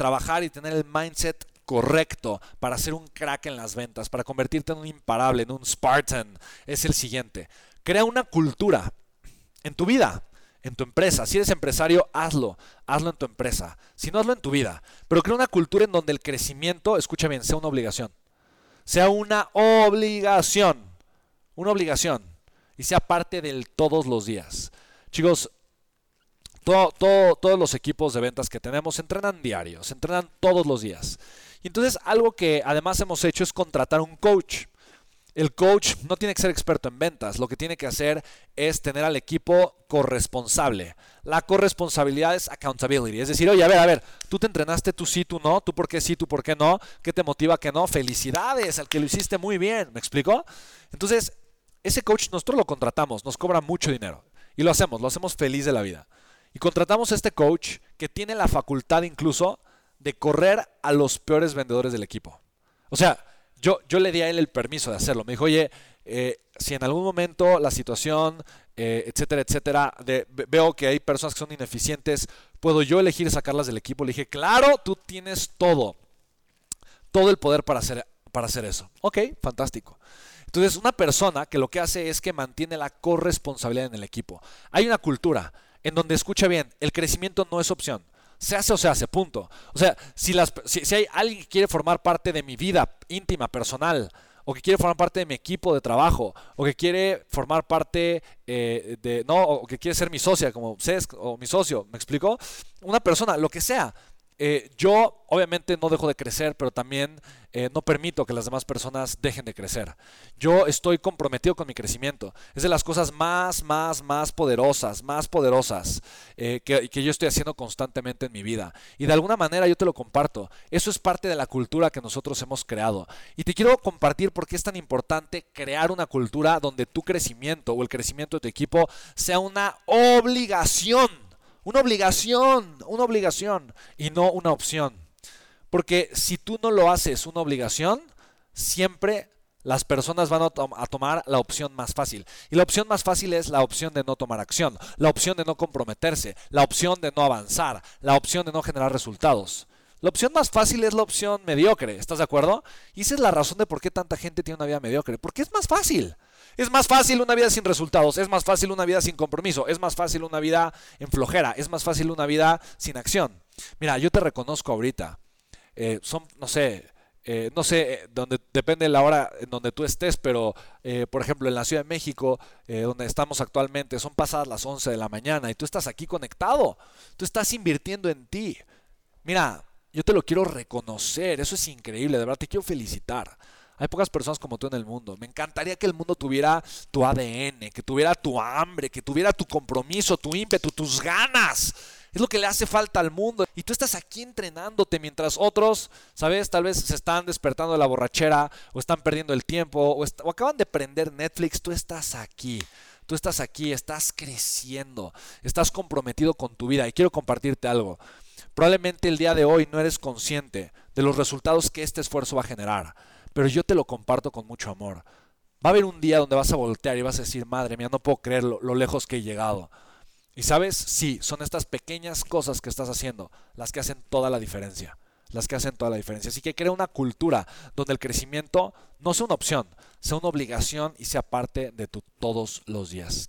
trabajar y tener el mindset correcto para ser un crack en las ventas, para convertirte en un imparable, en un Spartan, es el siguiente. Crea una cultura en tu vida, en tu empresa. Si eres empresario, hazlo. Hazlo en tu empresa. Si no, hazlo en tu vida. Pero crea una cultura en donde el crecimiento, escucha bien, sea una obligación. Sea una obligación. Una obligación. Y sea parte del todos los días. Chicos, todos los equipos de ventas que tenemos entrenan diarios, entrenan todos los días. Y entonces algo que además hemos hecho es contratar un coach. El coach no tiene que ser experto en ventas, lo que tiene que hacer es tener al equipo corresponsable. La corresponsabilidad es accountability, es decir, oye, a ver, a ver, tú te entrenaste, tú sí, tú no, tú por qué sí, tú por qué no, qué te motiva que no, felicidades al que lo hiciste muy bien, ¿me explico? Entonces, ese coach nosotros lo contratamos, nos cobra mucho dinero y lo hacemos, lo hacemos feliz de la vida. Y contratamos a este coach que tiene la facultad incluso de correr a los peores vendedores del equipo. O sea, yo, yo le di a él el permiso de hacerlo. Me dijo, oye, eh, si en algún momento la situación, eh, etcétera, etcétera, veo que hay personas que son ineficientes, ¿puedo yo elegir sacarlas del equipo? Le dije, claro, tú tienes todo, todo el poder para hacer, para hacer eso. Ok, fantástico. Entonces, una persona que lo que hace es que mantiene la corresponsabilidad en el equipo. Hay una cultura en donde escucha bien, el crecimiento no es opción. Se hace o se hace, punto. O sea, si, las, si, hay alguien que quiere formar parte de mi vida íntima, personal, o que quiere formar parte de mi equipo de trabajo, o que quiere formar parte eh, de, no, o que quiere ser mi socia, como CESC, o mi socio, ¿me explico? Una persona, lo que sea, eh, yo obviamente no dejo de crecer, pero también eh, no permito que las demás personas dejen de crecer. Yo estoy comprometido con mi crecimiento. Es de las cosas más, más, más poderosas, más poderosas eh, que, que, yo estoy haciendo constantemente en mi vida. Y de alguna manera yo te lo comparto. Eso es parte de la cultura que nosotros hemos creado. Y te quiero compartir por qué es tan importante crear una cultura donde tu crecimiento o el crecimiento de tu equipo sea una obligación una obligación, una obligación y no una opción. Porque si tú no lo haces una obligación, siempre las personas van a, tomar la opción más fácil. Y la opción más fácil es la opción de no tomar acción, la opción de no comprometerse, la opción de no avanzar, la opción de no generar resultados. La opción más fácil es la opción mediocre, ¿estás de acuerdo? Y esa es la razón de por qué tanta gente tiene una vida mediocre, porque es más fácil. Es más fácil una vida sin resultados, es más fácil una vida sin compromiso, es más fácil una vida en flojera, es más fácil una vida sin acción. Mira, yo te reconozco ahorita. Eh, son, no sé, eh, no sé, eh, donde, depende de la hora en donde tú estés, pero por ejemplo en la Ciudad de México, donde estamos actualmente, son pasadas las 11 de la mañana y tú estás aquí conectado, tú estás invirtiendo en ti. Mira, yo te lo quiero reconocer, eso es increíble, de verdad te quiero felicitar. Hay pocas personas como tú en el mundo. Me encantaría que el mundo tuviera tu ADN, que tuviera tu hambre, que tuviera tu compromiso, tu ímpetu, tus ganas. Es lo que le hace falta al mundo. Y tú estás aquí entrenándote mientras otros, ¿sabes? Tal vez se están despertando de la borrachera o están perdiendo el tiempo o, o acaban de prender Netflix. Tú estás aquí. Tú estás aquí, estás creciendo, estás comprometido con tu vida. Y quiero compartirte algo. Probablemente el día de hoy no eres consciente de los resultados que este esfuerzo va a generar pero yo te lo comparto con mucho amor. Va a haber un día donde vas a voltear y vas a decir, madre mía, no puedo creer lo, lejos que he llegado. Y sabes, sí, son estas pequeñas cosas que estás haciendo las que hacen toda la diferencia. Las que hacen toda la diferencia. Así que crea una cultura donde el crecimiento no sea una opción, sea una obligación y sea parte de tu todos los días.